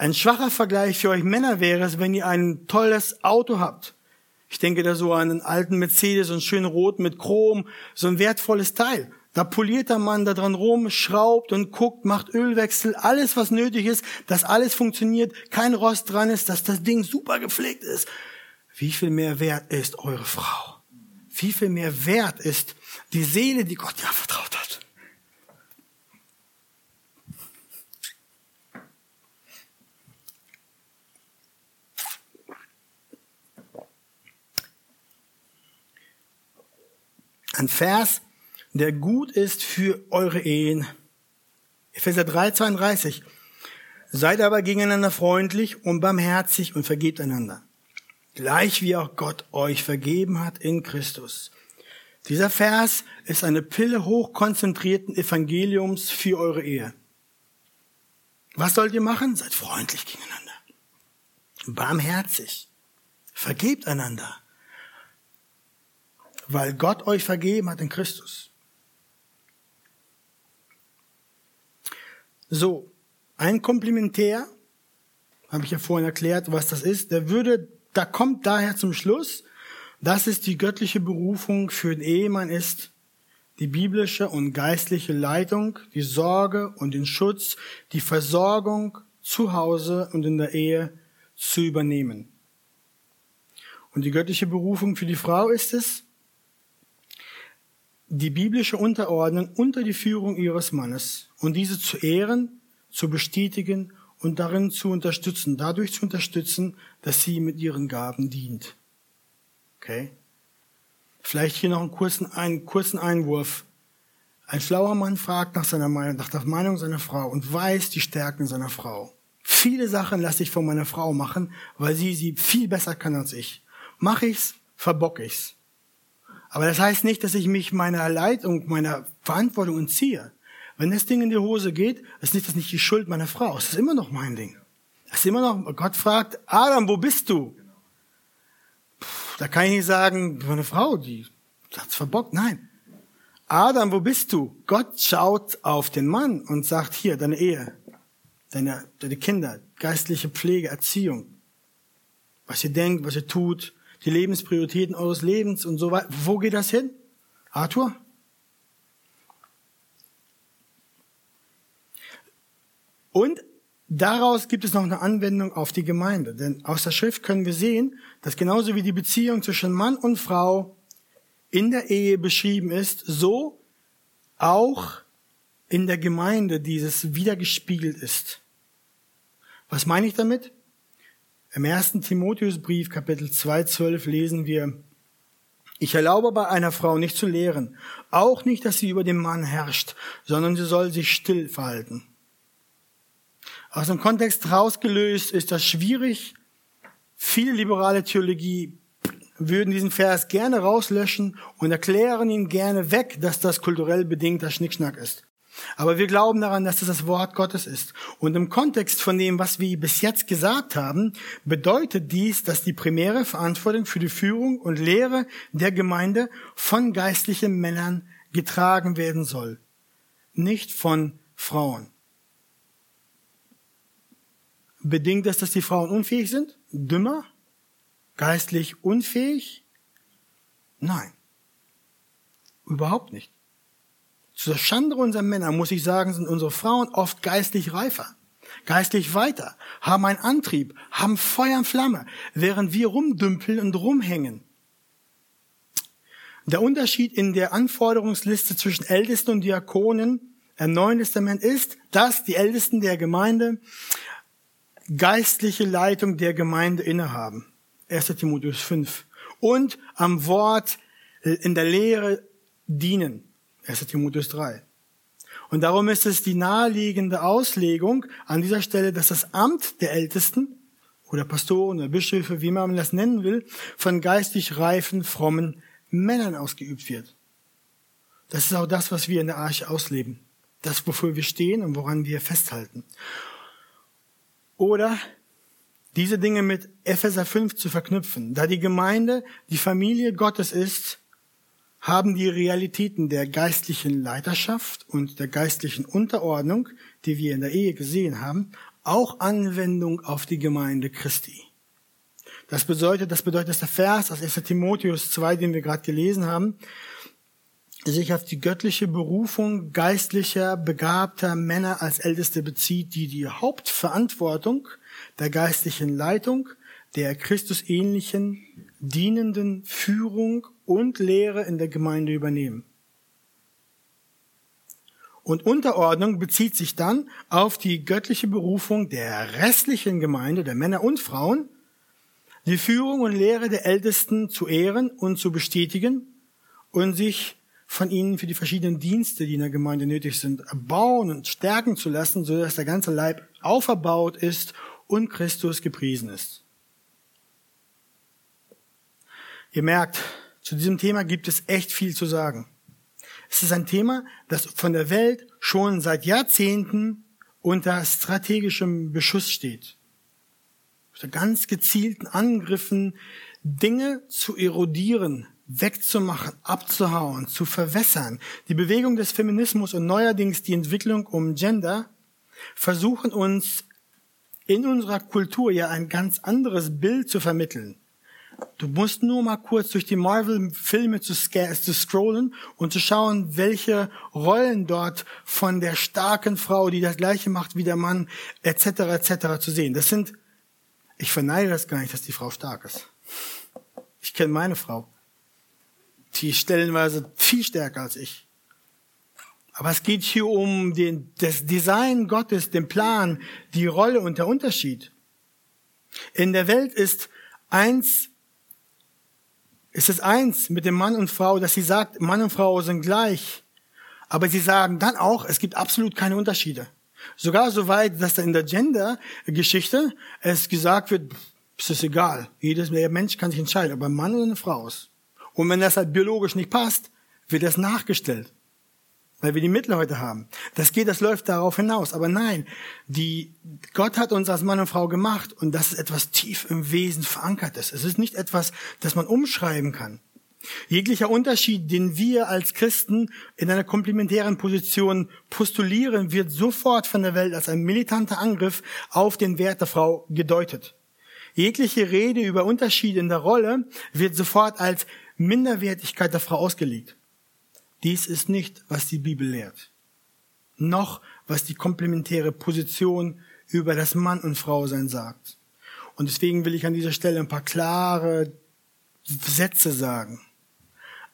Ein schwacher Vergleich für euch Männer wäre es, wenn ihr ein tolles Auto habt. Ich denke da so an einen alten Mercedes, und schön rot mit Chrom, so ein wertvolles Teil. Da poliert der Mann da dran rum, schraubt und guckt, macht Ölwechsel, alles was nötig ist, dass alles funktioniert, kein Rost dran ist, dass das Ding super gepflegt ist. Wie viel mehr wert ist eure Frau? Wie viel mehr wert ist die Seele, die Gott dir vertraut hat? Ein Vers, der gut ist für eure Ehen. Epheser 3, 32. Seid aber gegeneinander freundlich und barmherzig und vergebt einander. Gleich wie auch Gott euch vergeben hat in Christus. Dieser Vers ist eine Pille hochkonzentrierten Evangeliums für eure Ehe. Was sollt ihr machen? Seid freundlich gegeneinander. Barmherzig. Vergebt einander. Weil Gott euch vergeben hat in Christus. So, ein Komplementär, habe ich ja vorhin erklärt, was das ist, der würde, da kommt daher zum Schluss, dass es die göttliche Berufung für den Ehemann ist, die biblische und geistliche Leitung, die Sorge und den Schutz, die Versorgung zu Hause und in der Ehe zu übernehmen. Und die göttliche Berufung für die Frau ist es, die biblische Unterordnung unter die Führung ihres Mannes und diese zu ehren, zu bestätigen und darin zu unterstützen, dadurch zu unterstützen, dass sie mit ihren Gaben dient. Okay? Vielleicht hier noch einen kurzen, einen kurzen Einwurf. Ein schlauer Mann fragt nach seiner Meinung, nach der Meinung seiner Frau und weiß die Stärken seiner Frau. Viele Sachen lasse ich von meiner Frau machen, weil sie sie viel besser kann als ich. Mache ich's, verbock ich's. Aber das heißt nicht, dass ich mich meiner Leitung, meiner Verantwortung entziehe. Wenn das Ding in die Hose geht, ist nicht das nicht die Schuld meiner Frau. Es ist immer noch mein Ding. Es ist immer noch, Gott fragt, Adam, wo bist du? Puh, da kann ich nicht sagen, meine Frau, die hat's verbockt. Nein. Adam, wo bist du? Gott schaut auf den Mann und sagt, hier, deine Ehe, deine, deine Kinder, geistliche Pflege, Erziehung, was ihr denkt, was ihr tut, die Lebensprioritäten eures Lebens und so weiter. Wo geht das hin? Arthur? Und daraus gibt es noch eine Anwendung auf die Gemeinde. Denn aus der Schrift können wir sehen, dass genauso wie die Beziehung zwischen Mann und Frau in der Ehe beschrieben ist, so auch in der Gemeinde dieses wiedergespiegelt ist. Was meine ich damit? Im ersten Timotheusbrief, Kapitel 2, 12 lesen wir, ich erlaube bei einer Frau nicht zu lehren, auch nicht, dass sie über den Mann herrscht, sondern sie soll sich still verhalten. Aus dem Kontext rausgelöst ist das schwierig. Viele liberale Theologie würden diesen Vers gerne rauslöschen und erklären ihn gerne weg, dass das kulturell bedingter Schnickschnack ist. Aber wir glauben daran, dass das das Wort Gottes ist. Und im Kontext von dem, was wir bis jetzt gesagt haben, bedeutet dies, dass die primäre Verantwortung für die Führung und Lehre der Gemeinde von geistlichen Männern getragen werden soll, nicht von Frauen. Bedingt das, dass die Frauen unfähig sind? Dümmer? Geistlich unfähig? Nein. Überhaupt nicht. Zur Schande unserer Männer, muss ich sagen, sind unsere Frauen oft geistlich reifer, geistlich weiter, haben einen Antrieb, haben Feuer und Flamme, während wir rumdümpeln und rumhängen. Der Unterschied in der Anforderungsliste zwischen Ältesten und Diakonen im Neuen Testament ist, dass die Ältesten der Gemeinde geistliche Leitung der Gemeinde innehaben. 1. Timotheus 5. Und am Wort in der Lehre dienen. 1. Timotheus 3. Und darum ist es die naheliegende Auslegung an dieser Stelle, dass das Amt der Ältesten oder Pastoren oder Bischöfe, wie man das nennen will, von geistig reifen, frommen Männern ausgeübt wird. Das ist auch das, was wir in der Arche ausleben. Das, wofür wir stehen und woran wir festhalten. Oder diese Dinge mit Epheser 5 zu verknüpfen. Da die Gemeinde die Familie Gottes ist, haben die Realitäten der geistlichen Leiterschaft und der geistlichen Unterordnung, die wir in der Ehe gesehen haben, auch Anwendung auf die Gemeinde Christi. Das bedeutet, das bedeutet, dass der Vers aus 1. Timotheus 2, den wir gerade gelesen haben, sich auf die göttliche Berufung geistlicher, begabter Männer als Älteste bezieht, die die Hauptverantwortung der geistlichen Leitung, der Christusähnlichen, dienenden Führung und Lehre in der Gemeinde übernehmen. Und Unterordnung bezieht sich dann auf die göttliche Berufung der restlichen Gemeinde, der Männer und Frauen, die Führung und Lehre der Ältesten zu ehren und zu bestätigen und sich von ihnen für die verschiedenen Dienste, die in der Gemeinde nötig sind, erbauen und stärken zu lassen, so dass der ganze Leib auferbaut ist und Christus gepriesen ist. Ihr merkt, zu diesem Thema gibt es echt viel zu sagen. Es ist ein Thema, das von der Welt schon seit Jahrzehnten unter strategischem Beschuss steht. Unter ganz gezielten Angriffen Dinge zu erodieren, wegzumachen, abzuhauen, zu verwässern. Die Bewegung des Feminismus und neuerdings die Entwicklung um Gender versuchen uns in unserer Kultur ja ein ganz anderes Bild zu vermitteln. Du musst nur mal kurz durch die Marvel-Filme zu, zu scrollen und zu schauen, welche Rollen dort von der starken Frau, die das Gleiche macht wie der Mann, etc., etc. zu sehen. Das sind, ich verneide das gar nicht, dass die Frau stark ist. Ich kenne meine Frau. Die ist stellenweise viel stärker als ich. Aber es geht hier um den, das Design Gottes, den Plan, die Rolle und der Unterschied. In der Welt ist eins ist es eins mit dem Mann und Frau, dass sie sagt, Mann und Frau sind gleich. Aber sie sagen dann auch, es gibt absolut keine Unterschiede. Sogar so weit, dass da in der Gender-Geschichte es gesagt wird, es ist egal. Jedes Mensch kann sich entscheiden, ob ein Mann oder eine Frau ist. Und wenn das halt biologisch nicht passt, wird das nachgestellt. Weil wir die Mittel heute haben. Das geht, das läuft darauf hinaus. Aber nein, die, Gott hat uns als Mann und Frau gemacht und das ist etwas tief im Wesen verankertes. Es ist nicht etwas, das man umschreiben kann. Jeglicher Unterschied, den wir als Christen in einer komplementären Position postulieren, wird sofort von der Welt als ein militanter Angriff auf den Wert der Frau gedeutet. Jegliche Rede über Unterschiede in der Rolle wird sofort als Minderwertigkeit der Frau ausgelegt. Dies ist nicht, was die Bibel lehrt, noch was die komplementäre Position über das Mann und Frau sein sagt. Und deswegen will ich an dieser Stelle ein paar klare Sätze sagen.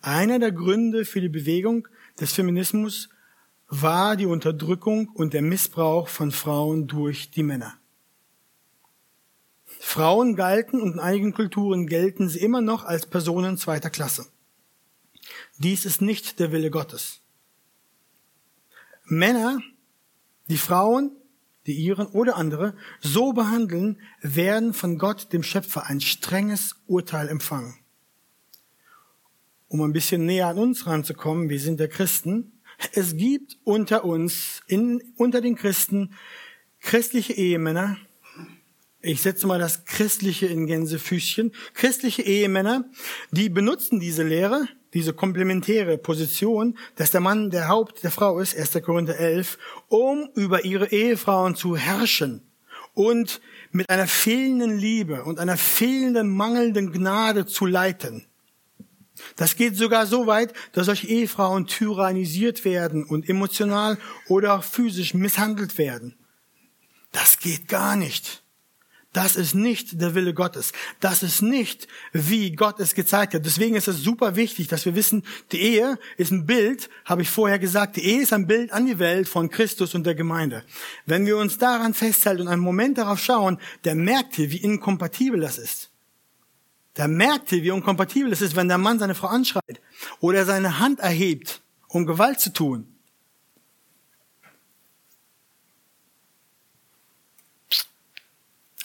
Einer der Gründe für die Bewegung des Feminismus war die Unterdrückung und der Missbrauch von Frauen durch die Männer. Frauen galten und in einigen Kulturen gelten sie immer noch als Personen zweiter Klasse. Dies ist nicht der Wille Gottes. Männer, die Frauen, die ihren oder andere so behandeln, werden von Gott, dem Schöpfer, ein strenges Urteil empfangen. Um ein bisschen näher an uns ranzukommen, wir sind der Christen, es gibt unter uns, in, unter den Christen, christliche Ehemänner, ich setze mal das Christliche in Gänsefüßchen, christliche Ehemänner, die benutzen diese Lehre, diese komplementäre Position, dass der Mann der Haupt der Frau ist, 1. Korinther 11, um über ihre Ehefrauen zu herrschen und mit einer fehlenden Liebe und einer fehlenden, mangelnden Gnade zu leiten. Das geht sogar so weit, dass solche Ehefrauen tyrannisiert werden und emotional oder physisch misshandelt werden. Das geht gar nicht. Das ist nicht der Wille Gottes. Das ist nicht, wie Gott es gezeigt hat. Deswegen ist es super wichtig, dass wir wissen, die Ehe ist ein Bild, habe ich vorher gesagt, die Ehe ist ein Bild an die Welt von Christus und der Gemeinde. Wenn wir uns daran festhalten und einen Moment darauf schauen, der merkt hier, wie inkompatibel das ist. Da merkt ihr, wie unkompatibel es ist, wenn der Mann seine Frau anschreit oder seine Hand erhebt, um Gewalt zu tun.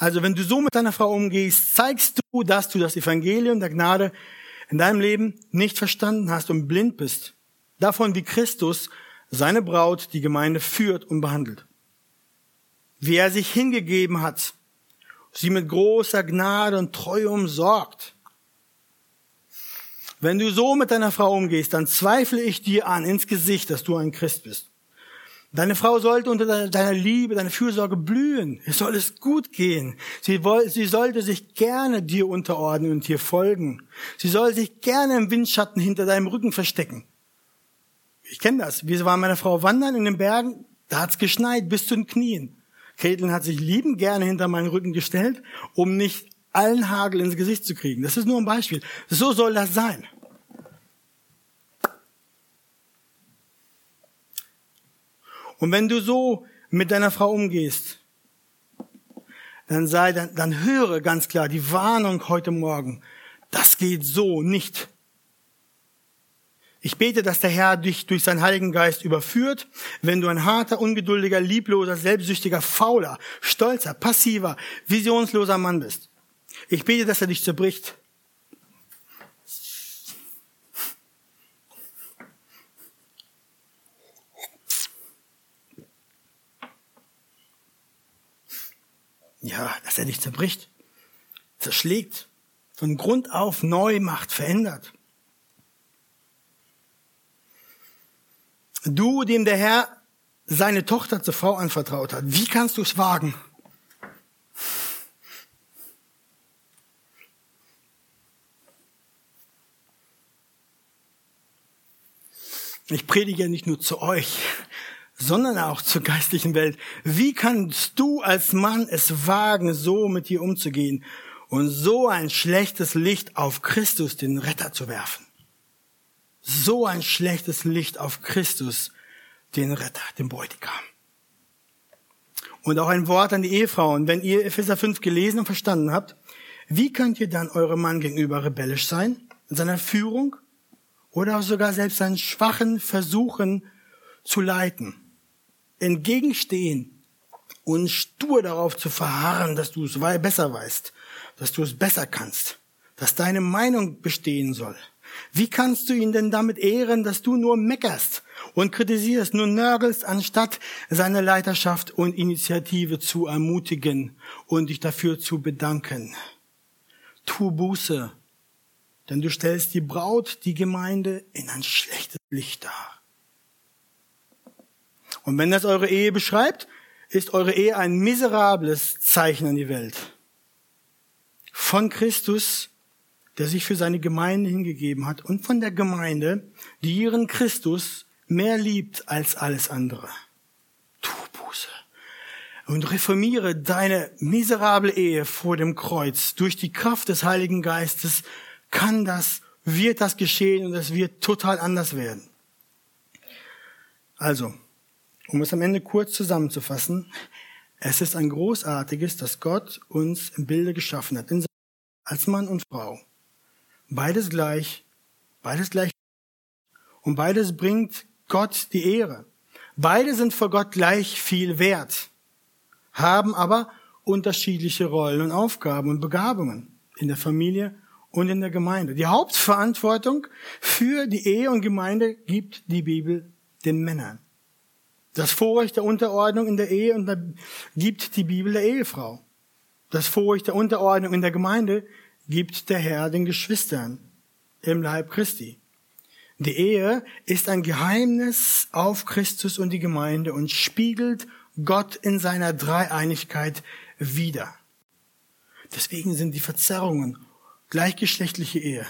Also wenn du so mit deiner Frau umgehst, zeigst du, dass du das Evangelium der Gnade in deinem Leben nicht verstanden hast und blind bist. Davon, wie Christus seine Braut, die Gemeinde, führt und behandelt. Wie er sich hingegeben hat sie mit großer Gnade und Treue umsorgt. Wenn du so mit deiner Frau umgehst, dann zweifle ich dir an ins Gesicht, dass du ein Christ bist. Deine Frau sollte unter deiner Liebe, deiner Fürsorge blühen. Es soll es gut gehen. Sie, sie sollte sich gerne dir unterordnen und dir folgen. Sie soll sich gerne im Windschatten hinter deinem Rücken verstecken. Ich kenne das. Wir waren meiner Frau wandern in den Bergen, da hat's geschneit bis zu den Knien. Caitlin hat sich lieben gerne hinter meinen Rücken gestellt, um nicht allen Hagel ins Gesicht zu kriegen. Das ist nur ein Beispiel. So soll das sein. Und wenn du so mit deiner Frau umgehst, dann sei, dann, dann höre ganz klar die Warnung heute Morgen. Das geht so nicht. Ich bete, dass der Herr dich durch seinen Heiligen Geist überführt, wenn du ein harter, ungeduldiger, liebloser, selbstsüchtiger, fauler, stolzer, passiver, visionsloser Mann bist. Ich bete, dass er dich zerbricht. Ja, dass er dich zerbricht, zerschlägt, von Grund auf neu macht, verändert. Du, dem der Herr seine Tochter zur Frau anvertraut hat, wie kannst du es wagen? Ich predige ja nicht nur zu euch, sondern auch zur geistlichen Welt. Wie kannst du als Mann es wagen, so mit dir umzugehen und so ein schlechtes Licht auf Christus, den Retter, zu werfen? so ein schlechtes Licht auf Christus, den Retter, den Bräutigam. Und auch ein Wort an die Ehefrauen. Wenn ihr Epheser 5 gelesen und verstanden habt, wie könnt ihr dann eurem Mann gegenüber rebellisch sein? In seiner Führung? Oder sogar selbst seinen schwachen Versuchen zu leiten? Entgegenstehen und stur darauf zu verharren, dass du es besser weißt, dass du es besser kannst, dass deine Meinung bestehen soll. Wie kannst du ihn denn damit ehren, dass du nur meckerst und kritisierst, nur nörgelst, anstatt seine Leiterschaft und Initiative zu ermutigen und dich dafür zu bedanken? Tu Buße, denn du stellst die Braut, die Gemeinde, in ein schlechtes Licht dar. Und wenn das eure Ehe beschreibt, ist eure Ehe ein miserables Zeichen an die Welt. Von Christus der sich für seine Gemeinde hingegeben hat und von der Gemeinde, die ihren Christus mehr liebt als alles andere. Tu Buße und reformiere deine miserable Ehe vor dem Kreuz. Durch die Kraft des Heiligen Geistes kann das, wird das geschehen und es wird total anders werden. Also, um es am Ende kurz zusammenzufassen, es ist ein großartiges, dass Gott uns im Bilde geschaffen hat, als Mann und Frau. Beides gleich, beides gleich. Und beides bringt Gott die Ehre. Beide sind vor Gott gleich viel wert, haben aber unterschiedliche Rollen und Aufgaben und Begabungen in der Familie und in der Gemeinde. Die Hauptverantwortung für die Ehe und Gemeinde gibt die Bibel den Männern. Das Vorrecht der Unterordnung in der Ehe und gibt die Bibel der Ehefrau. Das Vorrecht der Unterordnung in der Gemeinde gibt der Herr den Geschwistern im Leib Christi. Die Ehe ist ein Geheimnis auf Christus und die Gemeinde und spiegelt Gott in seiner Dreieinigkeit wider. Deswegen sind die Verzerrungen gleichgeschlechtliche Ehe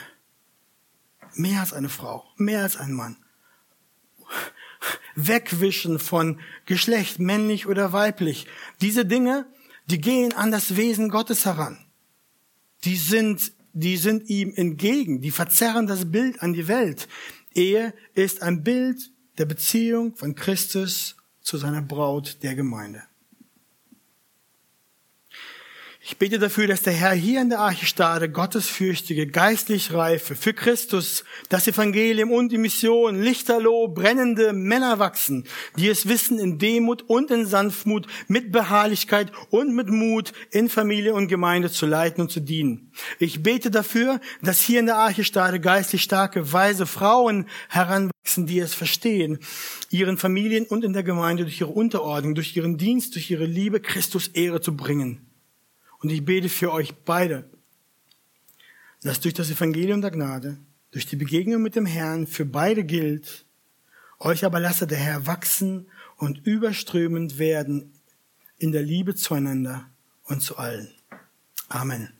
mehr als eine Frau, mehr als ein Mann. Wegwischen von Geschlecht, männlich oder weiblich. Diese Dinge, die gehen an das Wesen Gottes heran die sind, die sind ihm entgegen, die verzerren das Bild an die Welt. Ehe ist ein Bild der Beziehung von Christus zu seiner Braut der Gemeinde. Ich bete dafür, dass der Herr hier in der Arche Stade gottesfürchtige, geistlich reife, für Christus, das Evangelium und die Mission, lichterloh brennende Männer wachsen, die es wissen, in Demut und in Sanftmut, mit Beharrlichkeit und mit Mut in Familie und Gemeinde zu leiten und zu dienen. Ich bete dafür, dass hier in der Arche Stade geistlich starke, weise Frauen heranwachsen, die es verstehen, ihren Familien und in der Gemeinde durch ihre Unterordnung, durch ihren Dienst, durch ihre Liebe Christus Ehre zu bringen. Und ich bete für euch beide, dass durch das Evangelium der Gnade, durch die Begegnung mit dem Herrn für beide gilt, euch aber lasse der Herr wachsen und überströmend werden in der Liebe zueinander und zu allen. Amen.